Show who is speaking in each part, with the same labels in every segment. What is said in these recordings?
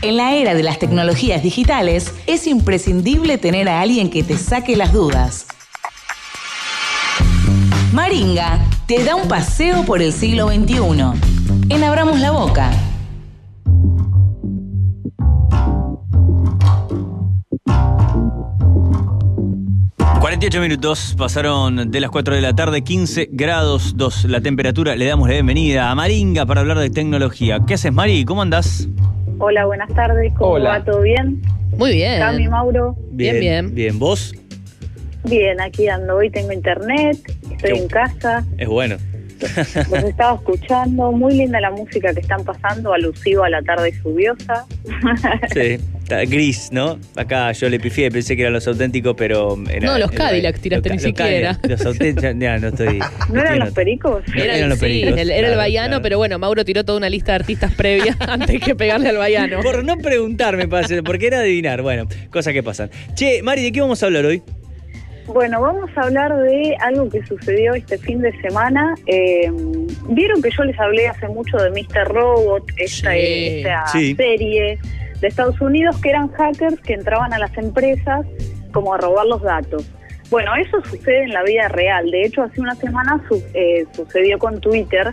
Speaker 1: En la era de las tecnologías digitales, es imprescindible tener a alguien que te saque las dudas. Maringa te da un paseo por el siglo XXI. En Abramos la Boca.
Speaker 2: ...48 minutos pasaron de las 4 de la tarde, 15 grados 2 la temperatura. Le damos la bienvenida a Maringa para hablar de tecnología. ¿Qué haces, Mari? ¿Cómo andás?
Speaker 3: Hola, buenas tardes. ¿Cómo
Speaker 2: Hola.
Speaker 3: va? ¿Todo bien?
Speaker 4: Muy bien.
Speaker 3: Cami, Mauro.
Speaker 4: Bien, bien.
Speaker 2: Bien, ¿vos?
Speaker 3: Bien, aquí ando. Hoy tengo internet, estoy en casa,
Speaker 2: Es bueno.
Speaker 3: Los estaba escuchando. Muy linda la música que están pasando, alusivo a la tarde lluviosa.
Speaker 2: Sí, está gris, ¿no? Acá yo le pifié, pensé que eran los auténticos, pero... era-
Speaker 4: No, los Cadillac tiraste, ni siquiera.
Speaker 2: Los auténticos, ya no estoy...
Speaker 3: ¿No eran
Speaker 2: estoy
Speaker 3: los pericos?
Speaker 4: Era,
Speaker 2: Eran los
Speaker 4: sí,
Speaker 2: pericos,
Speaker 4: el, era el
Speaker 2: claro.
Speaker 4: pero bueno, Mauro tiró toda una lista de artistas previa antes que pegarle al Baiano.
Speaker 2: Por no preguntarme, porque era adivinar. Bueno, cosas que pasan. Che, Mari, ¿de qué vamos a hablar hoy?
Speaker 3: Bueno, vamos a hablar de algo que sucedió este fin de semana. Eh, Vieron que yo les hablé hace mucho de Mr. Robot, esta,
Speaker 4: Sí.
Speaker 3: esta
Speaker 2: Sí.
Speaker 3: serie de Estados Unidos, que eran hackers que entraban a las empresas como a robar los datos. Bueno, eso sucede en la vida real. De hecho, hace una semana su- eh, sucedió con Twitter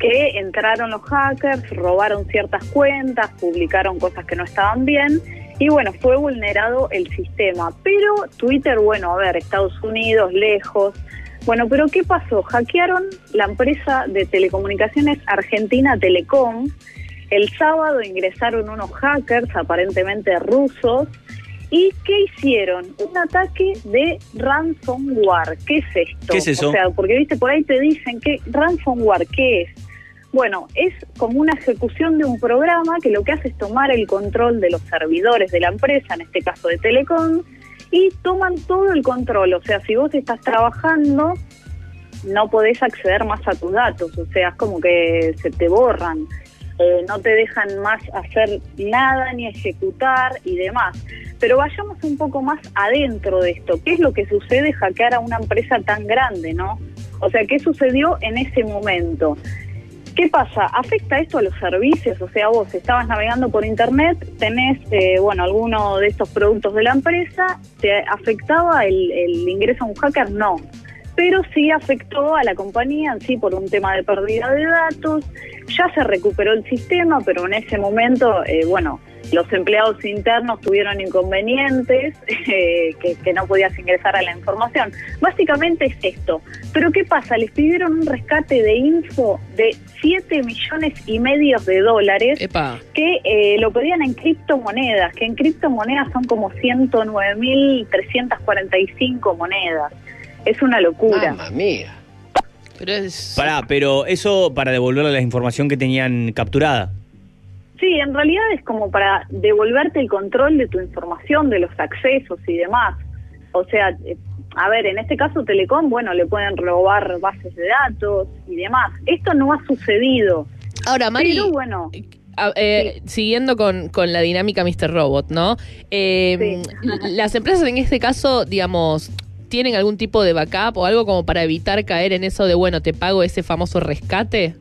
Speaker 3: que entraron los hackers, robaron ciertas cuentas, publicaron cosas que no estaban bien y bueno, fue vulnerado el sistema. Pero Twitter, bueno, a ver, Estados Unidos, lejos. Bueno, pero ¿qué pasó? Hackearon la empresa de telecomunicaciones Argentina Telecom. El sábado ingresaron unos hackers, aparentemente rusos, ¿Y qué hicieron? Un ataque de ransomware. ¿Qué es esto?
Speaker 2: ¿Qué es eso?
Speaker 3: O sea, porque viste, por ahí te dicen que ransomware, ¿qué es? Bueno, es como una ejecución de un programa que lo que hace es tomar el control de los servidores de la empresa, en este caso de Telecom, y toman todo el control. O sea, si vos estás trabajando, no podés acceder más a tus datos. O sea, es como que se te borran. Eh, no te dejan más hacer nada ni ejecutar y demás. Pero vayamos un poco más adentro de esto. ¿Qué es lo que sucede hackear a una empresa tan grande, no? O sea, ¿qué sucedió en ese momento? ¿Qué pasa? ¿Afecta esto a los servicios? O sea, vos estabas navegando por internet, tenés, eh, bueno, alguno de estos productos de la empresa, ¿te afectaba el, ingreso a un hacker? No. Pero sí afectó a la compañía en sí por un tema de pérdida de datos. Ya se recuperó el sistema, pero en ese momento, eh, bueno, los empleados internos tuvieron inconvenientes, eh, que, que no podías ingresar a la información. Básicamente es esto. Pero ¿qué pasa? Les pidieron un rescate de info de 7 millones y medio de dólares
Speaker 4: Epa.
Speaker 3: que eh, lo pedían en criptomonedas, que en criptomonedas son como 109.345 monedas. Es una locura.
Speaker 5: Mamma mía.
Speaker 4: Pero es.
Speaker 2: Pará, pero eso para devolverle la información que tenían capturada.
Speaker 3: Sí, en realidad es como para devolverte el control de tu información, de los accesos y demás. O sea, eh, a ver, en este caso Telecom, bueno, le pueden robar bases de datos y demás. Esto no ha sucedido.
Speaker 4: Ahora, Mari.
Speaker 3: Pero bueno,
Speaker 4: a- eh, Siguiendo con, con la dinámica Mr. Robot, ¿no? Eh,
Speaker 3: Sí.
Speaker 4: Las empresas en este caso, digamos, ¿tienen algún tipo de backup o algo como para evitar caer en eso de, bueno, te pago ese famoso rescate?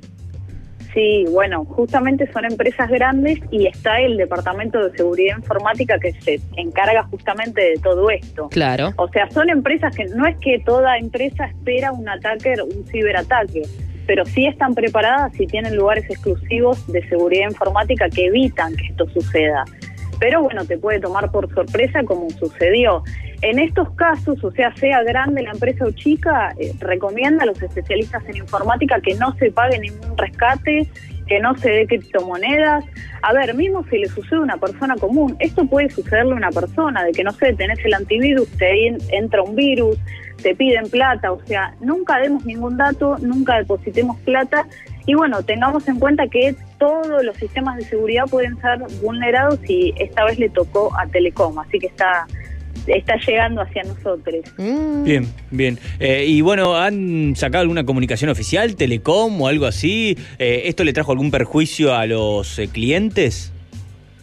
Speaker 3: Sí, bueno, justamente son empresas grandes y está el Departamento de Seguridad Informática que se encarga justamente de todo esto.
Speaker 4: Claro.
Speaker 3: O sea, son empresas que no es que toda empresa espera un ataque, un ciberataque, pero sí están preparadas y tienen lugares exclusivos de seguridad informática que evitan que esto suceda. Pero bueno, te puede tomar por sorpresa como sucedió. En estos casos, o sea, sea grande la empresa o chica, eh, recomienda a los especialistas en informática que no se pague ningún rescate, que no se dé criptomonedas. A ver, mismo si le sucede a una persona común, esto puede sucederle a una persona, de que no sé, tenés el antivirus, te en- entra un virus, te piden plata, o sea, nunca demos ningún dato, nunca depositemos plata y bueno, tengamos en cuenta que todos los sistemas de seguridad pueden ser vulnerados y esta vez le tocó a Telecom, así que está está llegando hacia nosotros.
Speaker 4: Mm.
Speaker 2: Bien, bien. Eh, y bueno, ¿han sacado alguna comunicación oficial, Telecom o algo así? Eh, ¿Esto le trajo algún perjuicio a los eh, clientes?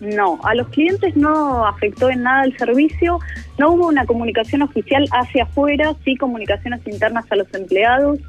Speaker 3: No, a los clientes no afectó en nada el servicio, no hubo una comunicación oficial hacia afuera, sí comunicaciones internas a los empleados,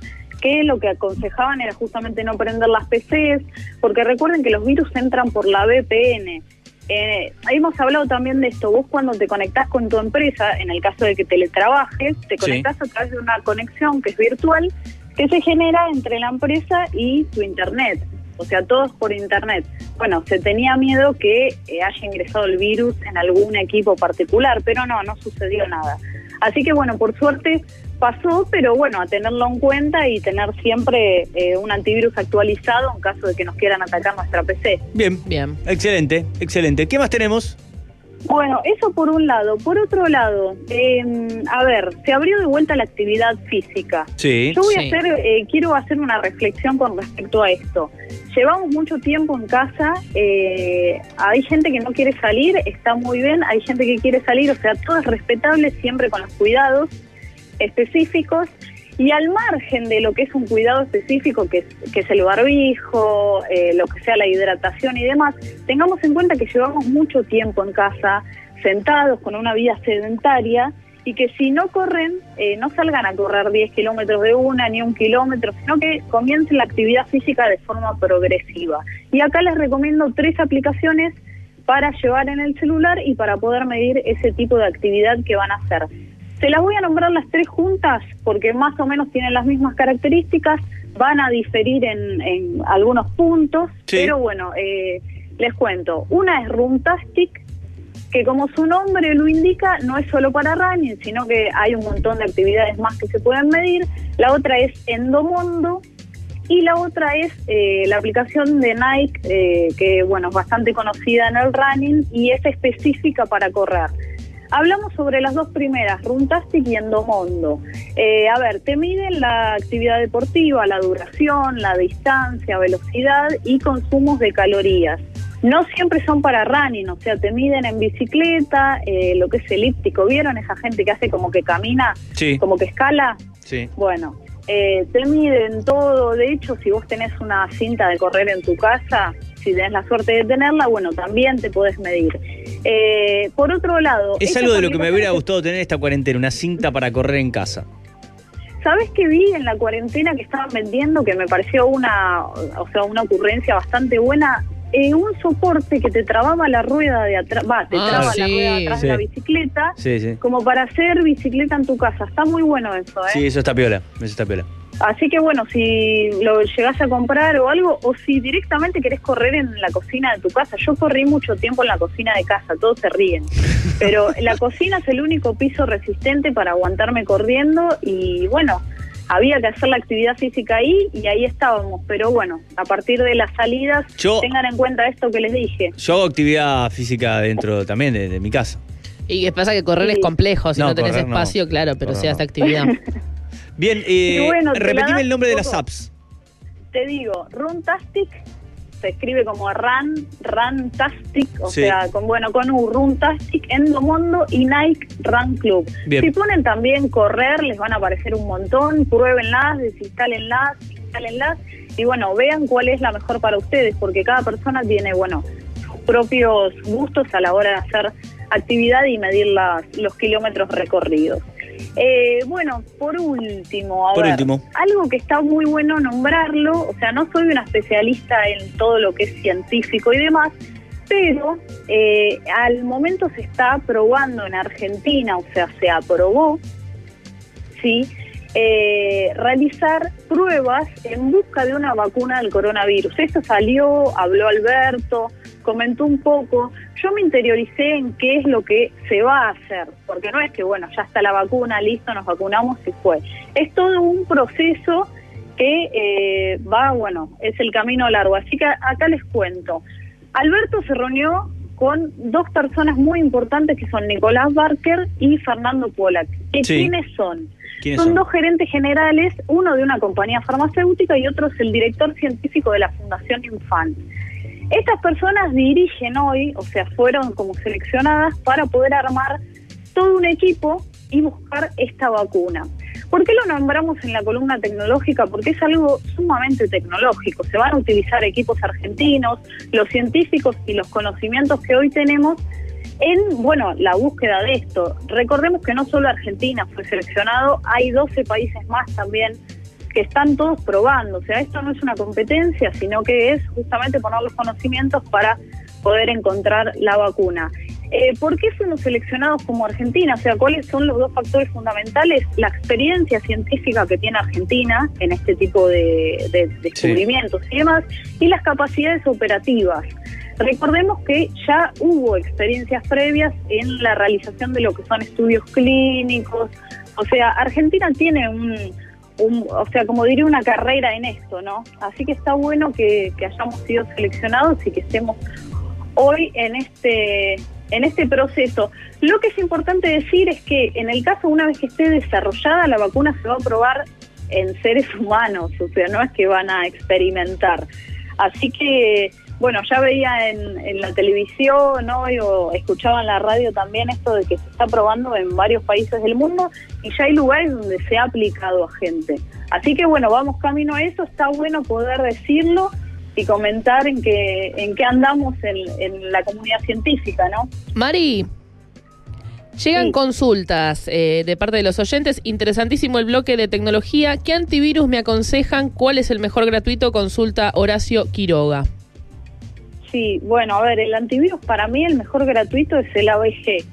Speaker 3: que lo que aconsejaban era justamente no prender las PCs, porque recuerden que los virus entran por la VPN. Eh, hemos hablado también de esto. Vos cuando te conectás con tu empresa, en el caso de que teletrabajes, te
Speaker 2: Sí.
Speaker 3: conectás a través de una conexión que es virtual, que se genera entre la empresa y tu internet. O sea, todos por internet. Bueno, se tenía miedo que eh, haya ingresado el virus en algún equipo particular, pero no, no sucedió nada. Así que bueno, por suerte pasó, pero bueno, a tenerlo en cuenta y tener siempre eh, un antivirus actualizado en caso de que nos quieran atacar nuestra PC.
Speaker 2: Bien.
Speaker 4: Bien.
Speaker 2: Excelente, excelente. ¿Qué más tenemos?
Speaker 3: Bueno, eso por un lado. Por otro lado, eh, a ver, se abrió de vuelta la actividad física.
Speaker 2: Sí.
Speaker 3: Yo voy
Speaker 4: Sí.
Speaker 3: a hacer, eh, quiero hacer una reflexión con respecto a esto. Llevamos mucho tiempo en casa, eh, hay gente que no quiere salir, está muy bien, hay gente que quiere salir, o sea, todo es respetable siempre con los cuidados específicos y al margen de lo que es un cuidado específico, que es, que es el barbijo, eh, lo que sea la hidratación y demás, tengamos en cuenta que llevamos mucho tiempo en casa, sentados con una vida sedentaria y que si no corren, eh, no salgan a correr 10 kilómetros de una ni un kilómetro, sino que comiencen la actividad física de forma progresiva. Y acá les recomiendo tres aplicaciones para llevar en el celular y para poder medir ese tipo de actividad que van a hacer. Se las voy a nombrar las tres juntas porque más o menos tienen las mismas características, van a diferir en, en algunos puntos,
Speaker 2: Sí.
Speaker 3: pero bueno, eh, les cuento. Una es Runtastic, que como su nombre lo indica, no es solo para running, sino que hay un montón de actividades más que se pueden medir. La otra es Endomondo y la otra es eh, la aplicación de Nike, eh, que bueno, es bastante conocida en el running y es específica para correr. Hablamos sobre las dos primeras, Runtastic y Endomondo. Eh, a ver, te miden la actividad deportiva, la duración, la distancia, velocidad y consumos de calorías. No siempre son para running, o sea, te miden en bicicleta, eh, lo que es elíptico. ¿Vieron esa gente que hace como que camina,
Speaker 2: Sí.
Speaker 3: como que escala?
Speaker 2: Sí.
Speaker 3: Bueno, eh, te miden todo. De hecho, si vos tenés una cinta de correr en tu casa, si tenés la suerte de tenerla, bueno, también te podés medir. Eh, por otro lado...
Speaker 2: Es algo de lo que me hubiera gustado tener esta cuarentena, una cinta para correr en casa.
Speaker 3: ¿Sabes qué vi en la cuarentena que estaban vendiendo que me pareció una, o sea, una ocurrencia bastante buena? Eh, un soporte que te trababa la rueda de atrás, va, te
Speaker 4: Ah,
Speaker 3: traba la rueda de atrás de la bicicleta,
Speaker 2: Sí, sí.
Speaker 3: como para hacer bicicleta en tu casa. Está muy bueno eso, ¿eh?
Speaker 2: Sí, eso está piola. Eso está piola.
Speaker 3: Así que bueno, si lo llegás a comprar o algo, o si directamente querés correr en la cocina de tu casa. Yo corrí mucho tiempo en la cocina de casa, todos se ríen. Pero la cocina es el único piso resistente para aguantarme corriendo y bueno, había que hacer la actividad física ahí y ahí estábamos. Pero bueno, a partir de las salidas,
Speaker 2: Yo-
Speaker 3: tengan en cuenta esto que les dije.
Speaker 2: Yo hago actividad física dentro también de, de mi casa.
Speaker 4: Y que pasa que correr
Speaker 3: Sí.
Speaker 4: es complejo, si no,
Speaker 2: No,
Speaker 4: tenés
Speaker 2: correr no.
Speaker 4: espacio, claro, pero
Speaker 2: no.
Speaker 4: hace actividad.
Speaker 2: Bien, eh,
Speaker 3: bueno,
Speaker 2: repetime el nombre de las apps.
Speaker 3: te digo, Runtastic se escribe como Run, Runtastic, o
Speaker 2: Sí.
Speaker 3: sea, con bueno, con U, Runtastic, Endomondo y Nike Run Club.
Speaker 2: Bien.
Speaker 3: Si ponen también correr, les van a aparecer un montón, pruébenlas, desinstálenlas, instálenlas y bueno, vean cuál es la mejor para ustedes, porque cada persona tiene, bueno, sus propios gustos a la hora de hacer actividad y medir las, los kilómetros recorridos. Eh, bueno, por último, a
Speaker 2: Por
Speaker 3: ver,
Speaker 2: último.
Speaker 3: algo que está muy bueno nombrarlo, o sea, no soy una especialista en todo lo que es científico y demás, pero eh, al momento se está probando en Argentina, o sea, se aprobó, sí, eh, realizar pruebas en busca de una vacuna del coronavirus. Esto salió, habló Alberto, comentó un poco. Yo me interioricé en qué es lo que se va a hacer, porque no es que, bueno, ya está la vacuna, listo, nos vacunamos y fue. Es todo un proceso que eh, va, bueno, es el camino largo. Así que acá les cuento. Alberto se reunió con dos personas muy importantes que son Nicolás Barker y Fernando. ¿Que
Speaker 2: Sí.
Speaker 3: ¿Quiénes son?
Speaker 2: ¿Quiénes
Speaker 3: son
Speaker 2: son?
Speaker 3: dos gerentes generales, uno de una compañía farmacéutica y otro es el director científico de la Fundación Infant. Estas personas dirigen hoy, o sea, fueron como seleccionadas para poder armar todo un equipo y buscar esta vacuna. ¿Por qué lo nombramos en la columna tecnológica? Porque es algo sumamente tecnológico. Se van a utilizar equipos argentinos, los científicos y los conocimientos que hoy tenemos en, bueno, la búsqueda de esto. Recordemos que no solo Argentina fue seleccionado, hay 12 países más también que están todos probando. O sea, esto no es una competencia, sino que es justamente poner los conocimientos para poder encontrar la vacuna. Eh, ¿Por qué fuimos seleccionados como Argentina? O sea, ¿cuáles son los dos factores fundamentales? La experiencia científica que tiene Argentina en este tipo de, de descubrimientos y demás, y las capacidades operativas. Recordemos que ya hubo experiencias previas en la realización de lo que son estudios clínicos. O sea, Argentina tiene un, o sea, como diría, una carrera en esto, ¿no? Así que está bueno que, que hayamos sido seleccionados y que estemos hoy en este en este proceso. Lo que es importante decir es que en el caso, una vez que esté desarrollada, la vacuna se va a probar en seres humanos, o sea, no es que van a experimentar. Así que, bueno, ya veía en, la televisión ¿no? o escuchaba en la radio también esto de que se está probando en varios países del mundo y ya hay lugares donde se ha aplicado a gente. Así que, bueno, vamos camino a eso, está bueno poder decirlo y comentar en qué, en qué andamos en, la comunidad científica, ¿no?
Speaker 4: Mari, Llegan consultas eh, de parte de los oyentes. Interesantísimo el bloque de tecnología. ¿Qué antivirus me aconsejan? ¿Cuál es el mejor gratuito? Consulta Horacio Quiroga.
Speaker 3: Sí, bueno, a ver, el antivirus para mí el mejor gratuito es el ABG.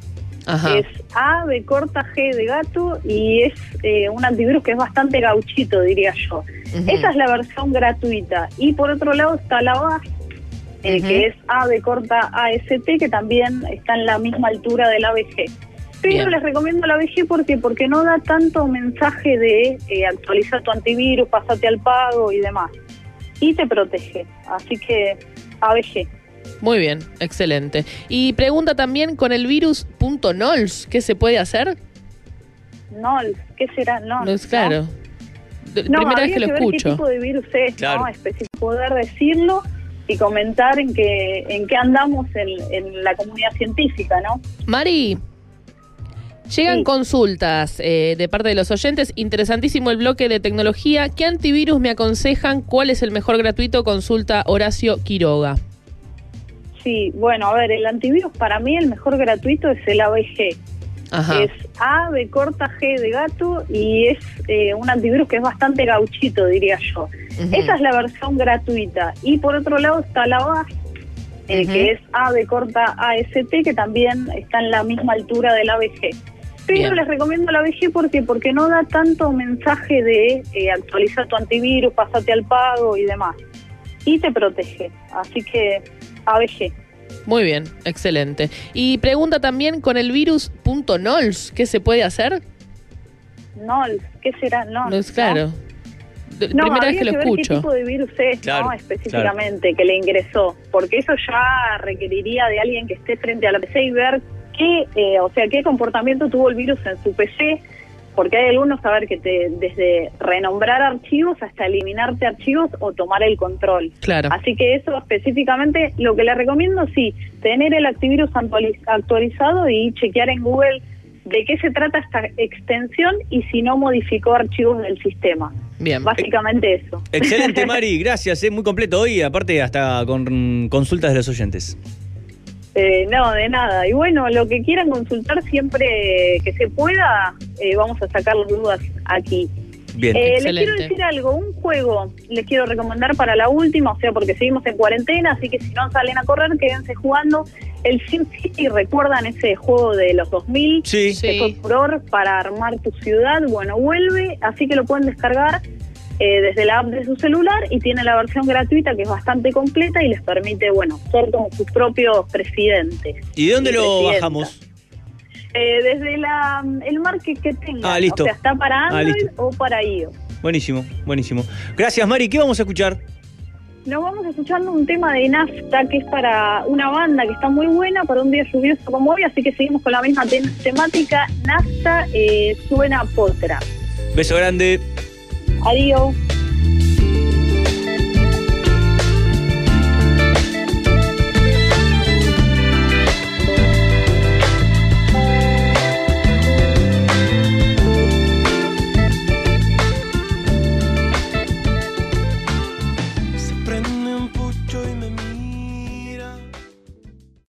Speaker 3: Es A, B corta, G de gato y es eh, un antivirus que es bastante gauchito, diría yo. Esa es la versión gratuita. Y por otro lado está la base, eh, que es A, B corta, AST, que también está en la misma altura del ABG. Pero les recomiendo la ABG porque, porque no da tanto mensaje de eh, actualizar tu antivirus, pasate al pago y demás. Y te protege. Así que ABG.
Speaker 4: Muy bien, excelente. Y pregunta también con el virus .nols, ¿qué se puede hacer?
Speaker 3: Nols, ¿qué será
Speaker 4: Nols? claro.
Speaker 3: No, primera vez que lo escucho. qué tipo de virus es, ¿no? Específico, poder decirlo y comentar en qué, en qué andamos en, la comunidad científica, ¿no?
Speaker 4: Mari, Llegan consultas eh, de parte de los oyentes. Interesantísimo el bloque de tecnología. ¿Qué antivirus me aconsejan? ¿Cuál es el mejor gratuito? Consulta Horacio Quiroga.
Speaker 3: Sí, bueno, a ver, el antivirus para mí el mejor gratuito es el ABG. Es A, B corta, G de gato y es eh, un antivirus que es bastante gauchito, diría yo. Esa es la versión gratuita. Y por otro lado está la base, eh, que es A, B corta, AST, que también está en la misma altura del ABG. Pero les recomiendo la ABG porque porque no da tanto mensaje de eh, actualizar tu antivirus, pasate al pago y demás. Y te protege. Así que ABG.
Speaker 4: Muy bien, excelente. Y pregunta también con el virus .nols, ¿qué se puede hacer?
Speaker 3: NOLS, ¿qué será NOLS?
Speaker 4: claro.
Speaker 3: No, primera vez que lo ver escucho. qué tipo de virus es, ¿no? Específicamente, que le ingresó. Porque eso ya requeriría de alguien que esté frente a la PC y ver qué, eh, o sea, qué comportamiento tuvo el virus en su PC porque hay algunos, a ver, que te, desde renombrar archivos hasta eliminarte archivos o tomar el control.
Speaker 4: Claro.
Speaker 3: Así que eso específicamente, lo que le recomiendo, sí, tener el antivirus actualizado y chequear en Google de qué se trata esta extensión y si no modificó archivos del sistema.
Speaker 4: Bien.
Speaker 3: Básicamente eso.
Speaker 2: Excelente, Mari, gracias, es muy completo hoy, aparte hasta con consultas de los oyentes.
Speaker 3: Eh, no, de nada. Y bueno, lo que quieran consultar siempre que se pueda, eh, vamos a sacar las dudas aquí.
Speaker 2: Bien,
Speaker 3: eh, les quiero decir algo, un juego les quiero recomendar para la última, o sea, porque seguimos en cuarentena, así que si no salen a correr, quédense jugando. El SimCity, ¿recuerdan ese juego de los 2000?
Speaker 2: Sí.
Speaker 3: sí. furor para armar tu ciudad. Bueno, vuelve, así que lo pueden descargar eh, desde la app de su celular y tiene la versión gratuita que es bastante completa y les permite, bueno, ser como sus propios presidentes.
Speaker 2: ¿Y de dónde lo bajamos?
Speaker 3: Eh, desde la, el market que tenga.
Speaker 2: Ah, listo.
Speaker 3: O sea, está para ah, Android o para iOS.
Speaker 2: Buenísimo, buenísimo. Gracias, Mari. ¿Qué vamos a escuchar?
Speaker 3: Nos vamos escuchando un tema de Nafta que es para una banda que está muy buena para un día lluvioso como hoy, así que seguimos con la misma temática. Nafta eh, suena potra.
Speaker 2: Beso grande.
Speaker 3: Adiós.